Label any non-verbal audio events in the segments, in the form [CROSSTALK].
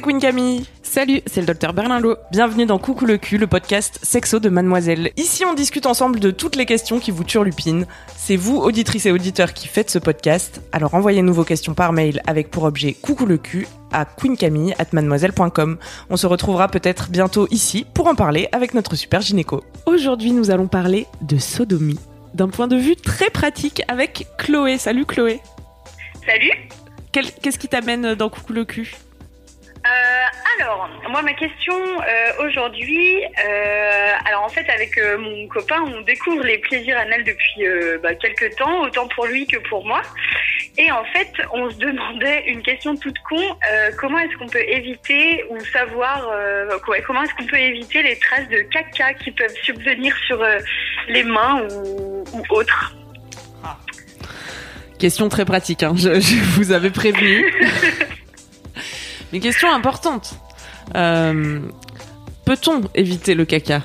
c'est Queen Camille. Salut, c'est le docteur Berlinlot. Bienvenue dans Coucou le cul, le podcast sexo de Mademoiselle. Ici, on discute ensemble de toutes les questions qui vous turlupinent. C'est vous, auditrices et auditeurs, qui faites ce podcast. Alors envoyez-nous vos questions par mail avec pour objet Coucou le cul à queencamille@mademoiselle.com. On se retrouvera peut-être bientôt ici pour en parler avec notre super gynéco. Aujourd'hui, nous allons parler de sodomie d'un point de vue très pratique avec Chloé. Salut Chloé. Salut. Qu'est-ce qui t'amène dans Coucou le cul? Euh, alors, moi, ma question euh, aujourd'hui, euh, alors en fait, avec mon copain, on découvre les plaisirs anals depuis bah, quelques temps, autant pour lui que pour moi. Et en fait, on se demandait une question toute con comment est-ce qu'on peut éviter ou savoir, ouais, comment est-ce qu'on peut éviter les traces de caca qui peuvent subvenir sur les mains ou, ou autres? Question très pratique, hein. je, je vous avais prévenu. [LAUGHS] Mais question importante. Euh, Peut-on éviter le caca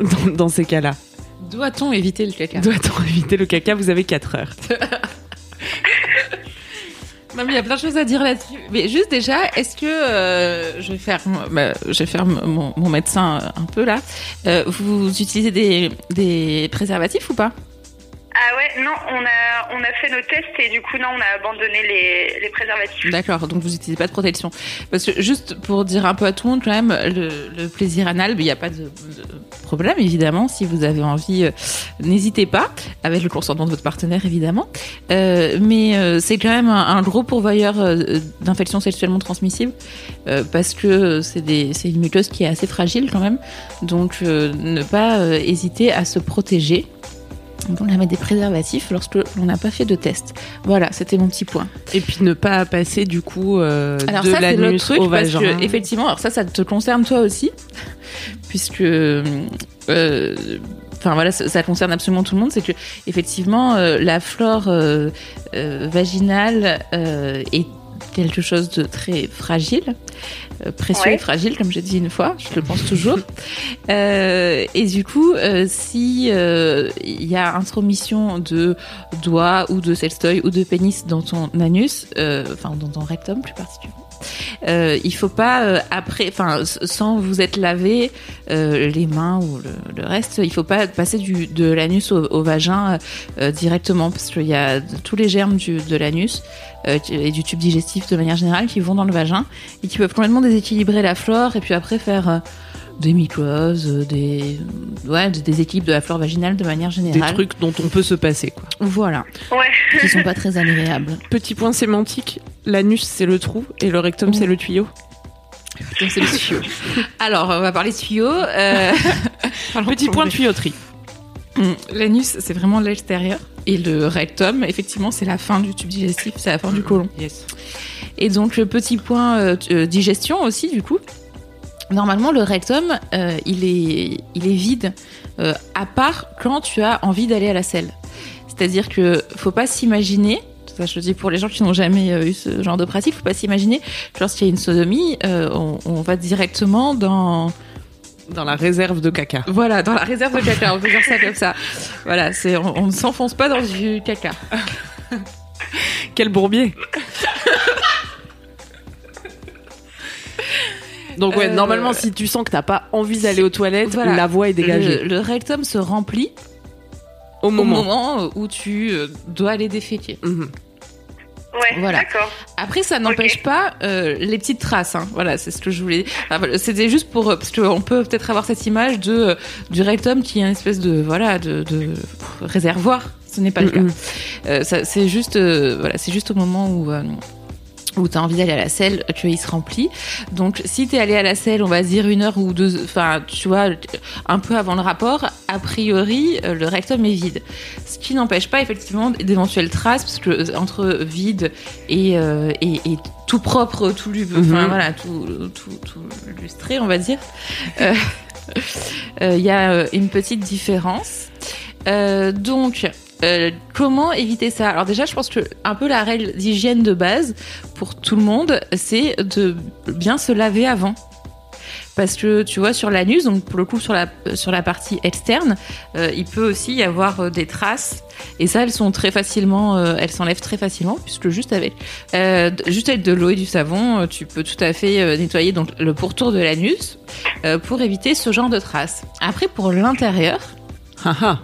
dans, dans ces cas-là Doit-on éviter le caca Doit-on éviter le caca Vous avez 4 heures. [LAUGHS] Non mais il y a plein de choses à dire là-dessus. Mais juste déjà, est-ce que euh, je vais faire, bah, je vais faire mon, mon médecin un peu là. Euh, vous utilisez des, des préservatifs ou pas? Ah ouais, non, on a, on a fait nos tests et du coup, non, on a abandonné les, les préservatifs. D'accord, donc vous utilisez pas de protection. Parce que juste pour dire un peu à tout le monde quand même, le, plaisir anal, il n'y a pas de, problème évidemment. Si vous avez envie, euh, n'hésitez pas, avec le consentement de votre partenaire évidemment. Euh, mais euh, c'est quand même un, un gros pourvoyeur d'infections sexuellement transmissibles parce que c'est une muqueuse qui est assez fragile quand même. Donc ne pas hésiter à se protéger. Donc la mettre des préservatifs lorsque l'on n'a pas fait de test. Voilà, c'était mon petit point. Et puis ne pas passer du coup euh, Alors de ça c'est l'autre l'anus truc au parce vagin. que effectivement, alors ça ça te concerne toi aussi puisque euh, enfin voilà ça, ça concerne absolument tout le monde c'est que effectivement euh, la flore euh, euh, vaginale est quelque chose de très fragile euh, précieux Ouais. et fragile comme j'ai dit une fois je le pense toujours [LAUGHS] Euh, et du coup euh, si euh, il y a intromission de doigts ou de sextoy ou de pénis dans ton anus enfin dans ton rectum plus particulièrement euh, il faut pas euh, après, enfin, sans vous être lavé euh, les mains ou le, reste, il faut pas passer du, de l'anus au, au vagin euh, directement parce qu'il y a tous les germes du, de l'anus et du tube digestif de manière générale qui vont dans le vagin et qui peuvent complètement déséquilibrer la flore et puis après faire des mycoses, euh, des ouais, des déséquilibres de la flore vaginale de manière Des générale. trucs dont on peut se passer quoi. voilà, Ouais. qui sont pas très agréables. [LAUGHS] Petit point sémantique, l'anus c'est le trou et le rectum c'est le tuyau. Donc c'est le tuyau. [LAUGHS] Alors, on va parler tuyau. Euh... [LAUGHS] Petit point tuyauterie. Hum, L'anus, c'est vraiment l'extérieur. Et le rectum, effectivement, c'est la fin du tube digestif, c'est la fin du côlon. Yes. Et donc, le petit point euh, euh, digestion aussi, du coup. Normalement, le rectum, euh, il, est, il est vide, euh, à part quand tu as envie d'aller à la selle. C'est-à-dire que faut pas s'imaginer, ça je le dis pour les gens qui n'ont jamais euh, eu ce genre de pratique, faut pas s'imaginer que lorsqu'il y a une sodomie, euh, on, on va directement dans Dans la réserve de caca. voilà, dans la réserve de caca, on peut dire ça comme ça. Voilà, c'est on, on ne s'enfonce pas dans du caca. Quel bourbier Donc ouais, Euh, normalement, si tu sens que t'as pas envie d'aller aux toilettes, Voilà. la voie est dégagée. Le, le rectum se remplit Au au moment. où tu euh, dois aller déféquer. Mhm. Ouais, Voilà. d'accord. Après, ça n'empêche pas euh, les petites traces. hein. Voilà, c'est ce que je voulais. Enfin, C'était juste pour parce qu'on peut peut-être avoir cette image de du rectum qui est une espèce de voilà de, réservoir. Ce n'est pas le cas. Euh, c'est juste euh, voilà, c'est juste au moment où euh, où tu as envie d'aller à la selle, qu'il se remplit. Donc, si tu es allé à la selle, on va dire une heure ou deux, enfin, tu vois, un peu avant le rapport, a priori, euh, le rectum est vide. Ce qui n'empêche pas, effectivement, d'éventuelles traces, parce que euh, entre vide et, euh, et, et tout propre, tout, Mhm. voilà, tout, tout, tout lustré, on va dire, euh, [LAUGHS] euh, il y a une petite différence. Donc, euh, comment éviter ça? Alors déjà, je pense que un peu la règle d'hygiène de base pour tout le monde, c'est de bien se laver avant. Parce que tu vois sur l'anus, donc pour le coup sur la sur la partie externe, euh, il peut aussi y avoir euh, des traces et ça elles sont très facilement, elles s'enlèvent très facilement puisque juste avec juste avec de l'eau et du savon, tu peux tout à fait nettoyer donc le pourtour de l'anus pour éviter ce genre de traces. Après pour l'intérieur, Haha.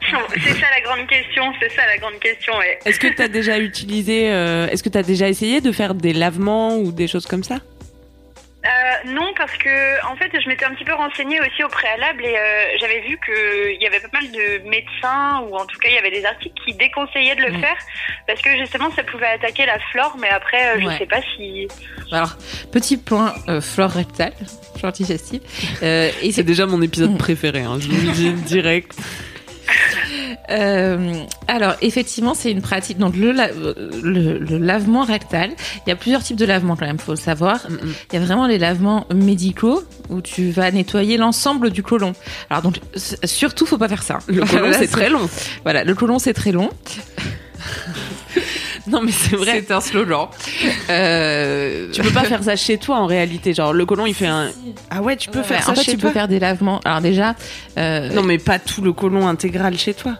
C'est ça la grande question, c'est ça la grande question. ouais. Est-ce que tu as déjà utilisé, euh, est-ce que tu as déjà essayé de faire des lavements ou des choses comme ça? Euh, non, parce que en fait, je m'étais un petit peu renseignée aussi au préalable et euh, j'avais vu qu'il y avait pas mal de médecins ou en tout cas il y avait des articles qui déconseillaient de le faire parce que justement ça pouvait attaquer la flore, mais après euh, Ouais. je sais pas si. alors petit point euh, flore rectale, flore digestive, euh, et C'est déjà mon épisode préféré, hein, je vous le dis direct. Euh, alors effectivement, c'est une pratique. Donc le, la- le, le lavement rectal, il y a plusieurs types de lavements quand même, faut le savoir. Il y a vraiment les lavements médicaux où tu vas nettoyer l'ensemble du côlon. Alors donc surtout, faut pas faire ça. Le [LAUGHS] côlon, c'est très long. Voilà, le côlon c'est très long. [LAUGHS] Non, mais c'est vrai. C'est un slogan. Euh, Tu peux pas [LAUGHS] faire ça chez toi en réalité. Genre, le côlon, il fait un. Ah ouais, tu peux Ouais, faire ouais. ça en fait, chez tu toi. peux faire des lavements. Alors déjà, euh, Non, mais pas tout le côlon intégral chez toi.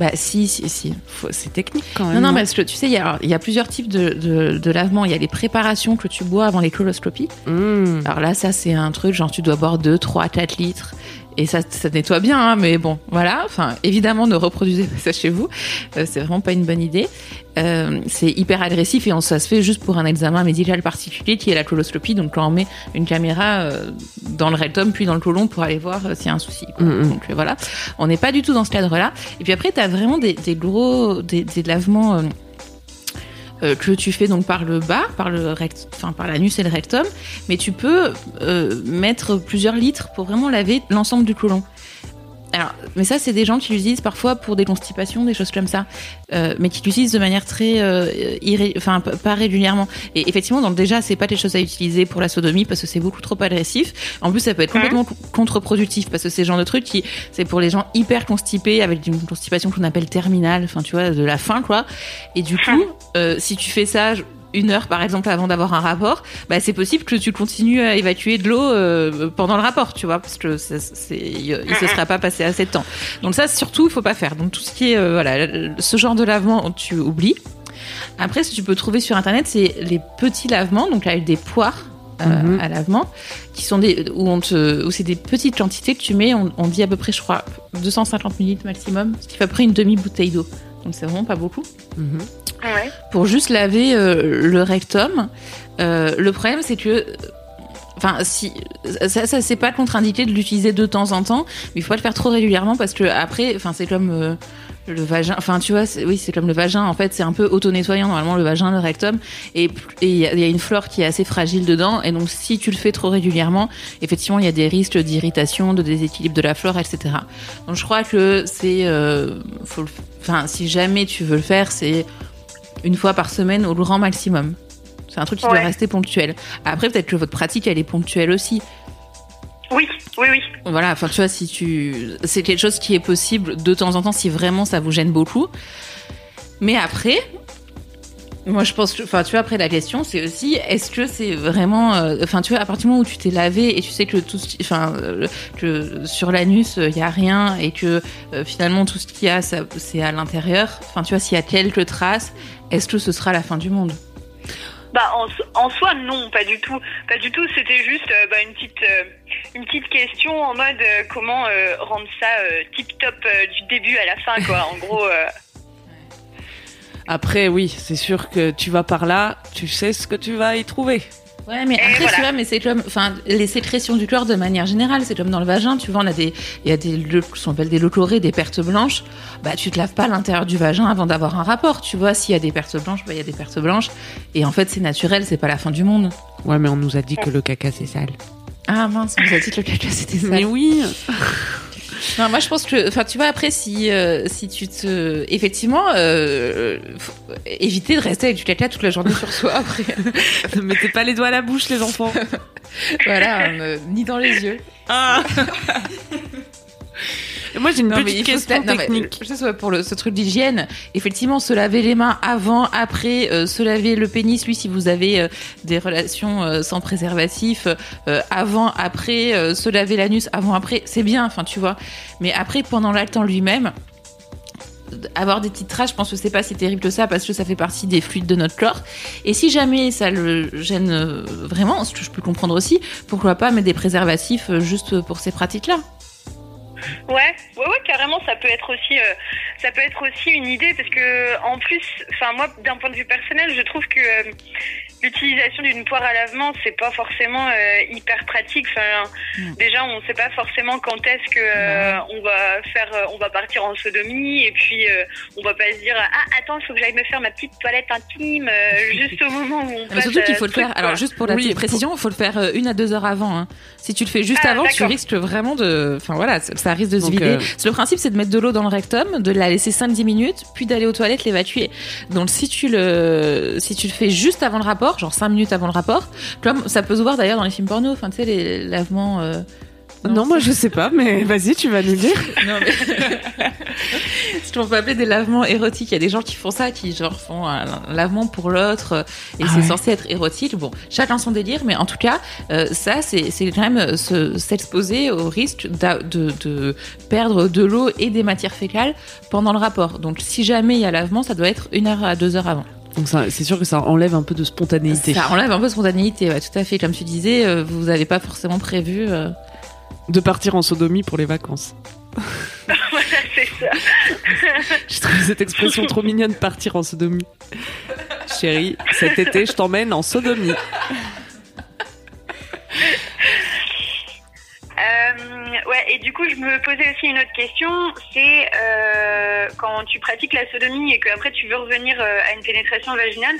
Bah si, si, si. C'est technique quand même. Non, non, hein. parce que tu sais, il y a, y plusieurs types de, de, de lavements. Il y a les préparations que tu bois avant les coloscopies. Mmh. Alors là, ça, c'est un truc, genre, tu dois boire 2, 3, 4 litres. Et ça, ça nettoie bien, hein, mais bon, voilà. Enfin, évidemment, ne reproduisez pas ça chez vous. Euh, c'est vraiment pas une bonne idée. Euh, c'est hyper agressif et on, ça se fait juste pour un examen médical particulier qui est la coloscopie. Donc, quand on met une caméra euh, dans le rectum puis dans le côlon pour aller voir euh, s'il y a un souci. quoi. Mm. Donc voilà, on n'est pas du tout dans ce cadre-là. Et puis après, tu as vraiment des, des gros, des, des lavements. Euh, que tu fais donc par le bas, par le rect, enfin par l'anus et le rectum, mais tu peux euh, mettre plusieurs litres pour vraiment laver l'ensemble du côlon. Alors, mais ça, c'est des gens qui l'utilisent parfois pour des constipations, des choses comme ça, euh, mais qui l'utilisent de manière très, euh, irré- enfin pas régulièrement. Et effectivement, donc déjà, c'est pas des choses à utiliser pour la sodomie parce que c'est beaucoup trop agressif. En plus, ça peut être complètement co- contre-productif parce que c'est le genre de truc qui, c'est pour les gens hyper constipés avec une constipation qu'on appelle terminale, enfin tu vois, de la faim quoi. Et du coup, euh, si tu fais ça une heure par exemple avant d'avoir un rapport, bah, c'est possible que tu continues à évacuer de l'eau euh, pendant le rapport, tu vois, parce que ça, il il se sera pas passé assez de temps. Donc ça, surtout, il faut pas faire. Donc tout ce qui est euh, voilà, ce genre de lavement, tu oublies. Après, ce que tu peux trouver sur internet, c'est les petits lavements, donc avec des poires. euh, Mhm. à lavement, qui sont des où on te où c'est des petites quantités que tu mets, on, on dit à peu près, je crois, 250 ml maximum, ce qui fait à peu près une demi bouteille d'eau. Donc c'est vraiment pas beaucoup Mhm. Ouais. pour juste laver euh, le rectum. Euh, le problème, c'est que. Enfin, si ça, ça c'est pas contre-indiqué de l'utiliser de temps en temps, mais il faut pas le faire trop régulièrement parce que après, enfin, c'est comme euh, le vagin. Enfin, tu vois, c'est- oui, c'est comme le vagin. En fait, c'est un peu auto-nettoyant normalement le vagin, le rectum, et il y, a- il y a une flore qui est assez fragile dedans, et donc si tu le fais trop régulièrement, effectivement, il y a des risques d'irritation, de déséquilibre de la flore, etc. Donc, je crois que c'est, euh, enfin, si jamais tu veux le faire, c'est une fois par semaine au grand maximum. C'est un truc qui doit rester ponctuel. Après, peut-être que votre pratique, elle est ponctuelle aussi. Oui, oui, oui. Voilà, enfin, tu vois, si tu. C'est quelque chose qui est possible de temps en temps si vraiment ça vous gêne beaucoup. Mais après. Moi, je pense que, enfin, tu vois, après la question, c'est aussi, est-ce que c'est vraiment, euh, enfin, tu vois, à partir du moment où tu t'es lavé et tu sais que tout, euh, que sur l'anus il y a rien et que euh, finalement tout ce qu'il y a, c'est à l'intérieur. Enfin, tu vois, s'il y a quelques traces, est-ce que ce sera la fin du monde? Bah en, en soi non, pas du tout, pas du tout. C'était juste euh, bah, une petite euh, une petite question en mode euh, comment rendre ça tip top du début à la fin quoi. En [LAUGHS] gros. Après, oui, c'est sûr que tu vas par là, tu sais ce que tu vas y trouver. Ouais, mais Et après, voilà. tu vois, mais c'est comme, enfin, les sécrétions du corps de manière générale, c'est comme dans le vagin, tu vois, on a des, il y a des, le- ce qu'on appelle des leucorrhées, des pertes blanches. Bah, tu te laves pas l'intérieur du vagin avant d'avoir un rapport, tu vois. S'il y a des pertes blanches, bah, il y a des pertes blanches. Et en fait, c'est naturel, c'est pas la fin du monde. Ouais, mais on nous a dit que le caca c'est sale. Ah mince, on nous a dit que le caca c'était ça. Mais oui. Non, moi je pense que, enfin, tu vois, après, si, euh, si tu te, effectivement, euh, faut éviter de rester avec du caca toute la journée sur soi après. [LAUGHS] ne mettez pas les doigts à la bouche, les enfants. [LAUGHS] voilà, euh, ni dans les yeux. Ah. [LAUGHS] Moi, j'ai une Non, petite question la- non, mais, technique. je sais pour le, ce truc d'hygiène, effectivement, se laver les mains avant, après, euh, se laver le pénis, lui, si vous avez euh, des relations euh, sans préservatif, avant, après, se laver l'anus avant, après, c'est bien, enfin, tu vois. Mais après, pendant l'acte en lui-même, avoir des petites traces, je pense que c'est pas si terrible que ça parce que ça fait partie des fluides de notre corps. Et si jamais ça le gêne vraiment, ce que je peux comprendre aussi, pourquoi pas mettre des préservatifs juste pour ces pratiques-là? Ouais, ouais, ouais, carrément, ça peut être aussi, euh, ça peut être aussi une idée parce que en plus, enfin moi, d'un point de vue personnel, je trouve que euh, l'utilisation d'une poire à lavement, c'est pas forcément euh, hyper pratique. Enfin, Mm. déjà, on sait pas forcément quand est-ce que euh, on va faire, euh, on va partir en sodomie, et puis euh, on va pas se dire ah attends, il faut que j'aille me faire ma petite toilette intime euh, [LAUGHS] juste au moment où on Mais passe. surtout qu'il faut le faire. Alors juste pour la Oui, petite précision, il faut le faire euh, une à deux heures avant. hein. Si tu le fais juste Ah, avant, tu risques vraiment de. Enfin voilà, ça, ça risque de se Donc, vider. euh, Le principe, c'est de mettre de l'eau dans le rectum, de la laisser 5-10 minutes, puis d'aller aux toilettes l'évacuer. Donc si tu le, si tu le fais juste avant le rapport, genre 5 minutes avant le rapport, comme ça peut se voir d'ailleurs dans les films porno. Enfin tu sais les lavements. euh, Non, moi je sais pas, mais vas-y, tu vas nous dire. [LAUGHS] non, mais. Ce qu'on peut appeler des lavements érotiques. Il y a des gens qui font ça, qui genre font un lavement pour l'autre, euh, et Ah c'est ouais. censé être érotique. Bon, chacun son délire, mais en tout cas, euh, ça, c'est quand même se- s'exposer au risque de perdre de l'eau et des matières fécales pendant le rapport. Donc, si jamais il y a lavement, ça doit être une heure à deux heures avant. Donc c'est sûr que ça enlève un peu de spontanéité. Ça enlève un peu de spontanéité, ouais, tout à fait. Comme tu disais, euh, vous n'avez pas forcément prévu. euh, De partir en sodomie pour les vacances. [LAUGHS] Voilà, c'est ça. Je trouve cette expression trop mignonne, partir en sodomie. Chérie, cet été, je t'emmène en sodomie. Me posais aussi une autre question, c'est euh, quand tu pratiques la sodomie et qu'après tu veux revenir euh, à une pénétration vaginale,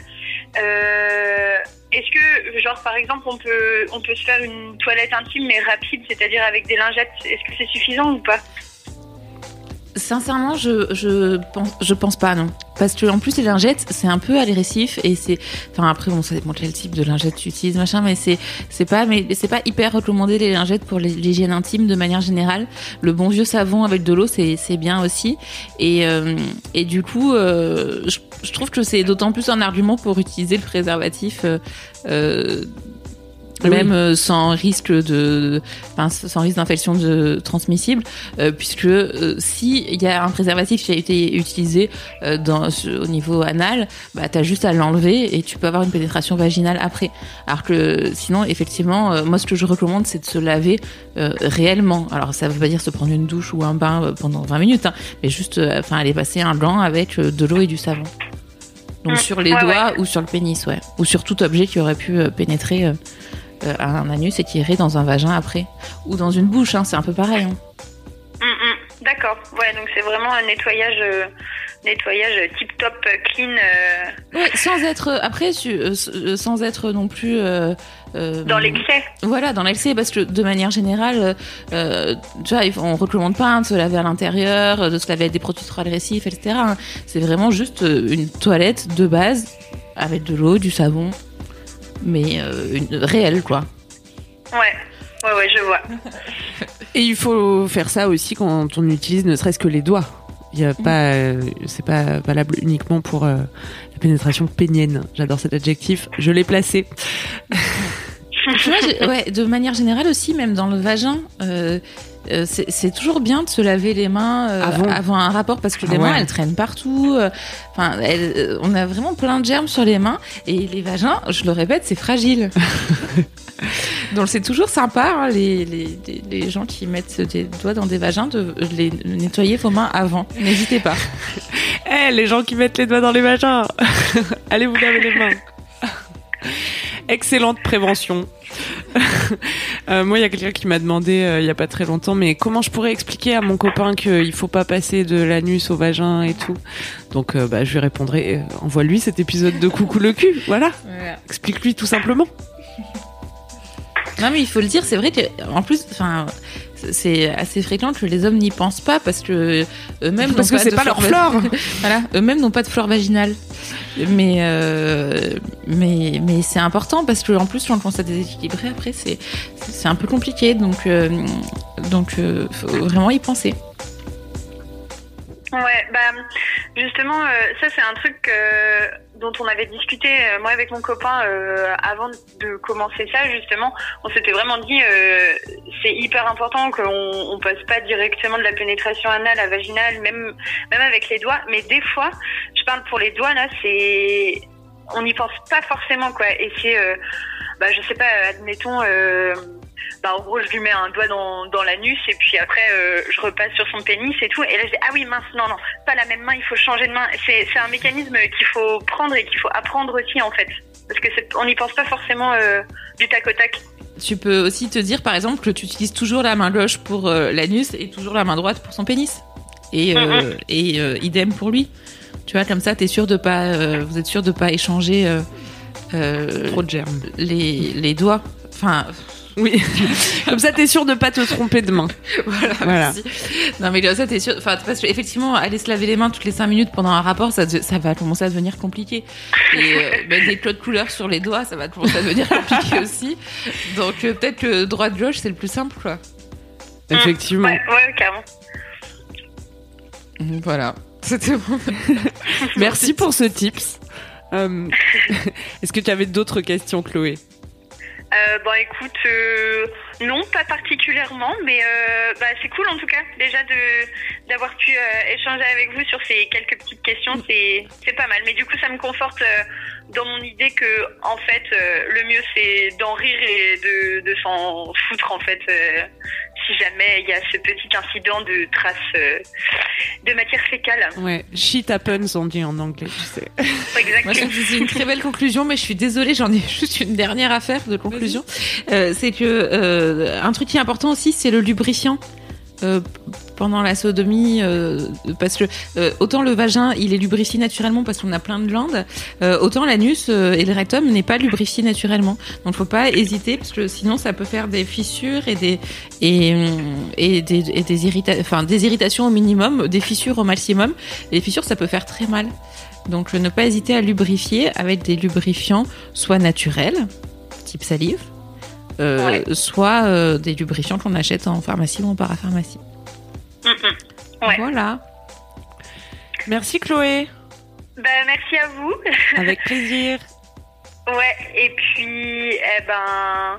euh, est-ce que, genre, par exemple, on peut, on peut se faire une toilette intime mais rapide, c'est-à-dire avec des lingettes, est-ce que c'est suffisant ou pas? Sincèrement, je, je pense, je pense pas, non. Parce que en plus, les lingettes, c'est un peu agressif et c'est, enfin après, bon, ça dépend quel type de lingette tu utilises, machin, mais c'est, c'est pas, mais c'est pas hyper recommandé les lingettes pour l'hygiène intime de manière générale. Le bon vieux savon avec de l'eau, c'est, c'est bien aussi. Et, euh, et du coup, euh, je, je trouve que c'est d'autant plus un argument pour utiliser le préservatif. euh, euh, Oui. même euh, sans risque de, enfin, sans risque d'infection de transmissible, euh, puisque euh, si il y a un préservatif qui a été utilisé euh, dans, au niveau anal, bah t'as juste à l'enlever et tu peux avoir une pénétration vaginale après. Alors que sinon, effectivement, euh, moi ce que je recommande, c'est de se laver euh, réellement. Alors ça veut pas dire se prendre une douche ou un bain pendant 20 minutes, hein, mais juste, enfin, aller passer un gant avec de l'eau et du savon. Donc sur les doigts ou sur le pénis, ouais, ou sur tout objet qui aurait pu euh, pénétrer. Euh, euh, un anus et qui irait dans un vagin après. Ou dans une bouche, hein, c'est un peu pareil. hein. Hum, hum, D'accord, ouais, donc c'est vraiment un nettoyage, euh, nettoyage tip-top, euh, clean, euh, Ouais, sans être, après, sans être non plus... euh, dans l'excès. Voilà, dans l'excès, parce que de manière générale, tu vois, on recommande pas hein, de se laver à l'intérieur, de se laver avec des produits trop agressifs, etc. hein. C'est vraiment juste une toilette de base, avec de l'eau, du savon, mais euh, une, réelle, quoi. Ouais, ouais, ouais, je vois. [LAUGHS] Et il faut faire ça aussi quand on utilise ne serait-ce que les doigts. Il y a pas, euh, c'est pas valable uniquement pour euh, la pénétration pénienne. J'adore cet adjectif. Je l'ai placé. [LAUGHS] Tu vois, j'ai- ouais, de manière générale aussi, même dans le vagin, euh, euh, c'est toujours bien de se laver les mains euh, Avant. un rapport parce que les Ah ouais. mains elles traînent partout. Enfin, euh, on a vraiment plein de germes sur les mains et les vagins, je le répète, c'est fragile. [LAUGHS] Donc c'est toujours sympa hein, les, les, les- les gens qui mettent des doigts dans des vagins de les nettoyer vos mains avant. N'hésitez pas. [LAUGHS] Eh, les gens qui mettent les doigts dans les vagins [LAUGHS] Allez vous laver les mains Excellente prévention. Euh, moi, il y a quelqu'un qui m'a demandé euh, il y a pas très longtemps, mais comment je pourrais expliquer à mon copain qu'il faut pas passer de l'anus au vagin et tout? Donc, euh, bah, je lui répondrai envoie-lui cet épisode de Coucou le cul. Voilà. Explique-lui tout simplement. Non, mais il faut le dire, c'est vrai que en plus, enfin c'est assez fréquent que les hommes n'y pensent pas parce que eux-mêmes parce que c'est pas leur flore. [LAUGHS] voilà, eux-mêmes n'ont pas de flore vaginale. Mais euh, mais mais c'est important parce que en plus quand on commence à déséquilibrer après c'est c'est un peu compliqué donc euh, donc euh, faut vraiment y penser. Ouais, bah justement, euh, ça c'est un truc euh, dont on avait discuté euh, moi avec mon copain avant de commencer ça. Justement, on s'était vraiment dit c'est hyper important qu'on on passe pas directement de la pénétration anale à vaginale, même même avec les doigts. Mais des fois, je parle pour les doigts là, c'est on n'y pense pas forcément quoi. Et c'est bah je sais pas, admettons bah, en gros, je lui mets un doigt dans, dans l'anus et puis après, euh, je repasse sur son pénis et tout. Et là, je dis, ah oui, mince, non, non, pas la même main, il faut changer de main. C'est, c'est un mécanisme qu'il faut prendre et qu'il faut apprendre aussi, en fait. Parce que on n'y pense pas forcément euh, du tac au tac. Tu peux aussi te dire, par exemple, que tu utilises toujours la main gauche pour euh, l'anus et toujours la main droite pour son pénis. Et, mm-hmm. et idem pour lui. Tu vois, comme ça, t'es sûr de pas, vous êtes sûr de pas échanger trop de germes. Les, les doigts. Enfin, oui. [LAUGHS] comme ça, t'es sûr de pas te tromper de main. [LAUGHS] voilà. Non, mais comme ça, t'es sûr. Enfin, parce qu'effectivement, aller se laver les mains toutes les 5 minutes pendant un rapport, ça, ça va commencer à devenir compliqué. Et euh, mettre des clots de couleur sur les doigts, ça va commencer à devenir compliqué [LAUGHS] aussi. Donc, euh, peut-être que droite-gauche, c'est le plus simple, quoi. Effectivement. Ouais, ouais carrément. Voilà. C'était bon. Merci pour ce tips. Euh, est-ce que tu avais d'autres questions, Chloé? Euh, bon, écoute, euh, non, pas particulièrement, mais euh, bah, c'est cool en tout cas déjà de d'avoir pu euh, échanger avec vous sur ces quelques petites questions, c'est c'est pas mal. Mais du coup, ça me conforte euh, dans mon idée que en fait, le mieux c'est d'en rire et de de s'en foutre en fait si jamais il y a ce petit incident de trace de matière fécale. Ouais, shit happens on dit en anglais, tu sais. Exactement. Moi, c'est une très belle conclusion, mais je suis désolée, j'en ai [LAUGHS] juste une dernière affaire de conclusion. Euh, c'est que euh, un truc qui est important aussi, c'est le lubrifiant. Euh, pendant la sodomie euh, parce que autant le vagin il est lubrifié naturellement parce qu'on a plein de glandes autant l'anus et le rectum n'est pas lubrifié naturellement donc faut pas hésiter parce que sinon ça peut faire des fissures et des et, des, des, irrita enfin, des irritations au minimum des fissures au maximum les fissures ça peut faire très mal donc ne pas hésiter à lubrifier avec des lubrifiants soit naturels type salive euh, soit euh, des lubrifiants qu'on achète en pharmacie ou en parapharmacie. Voilà. Merci Chloé. Ben, merci à vous. Avec plaisir. [LAUGHS] ouais, et puis, eh ben,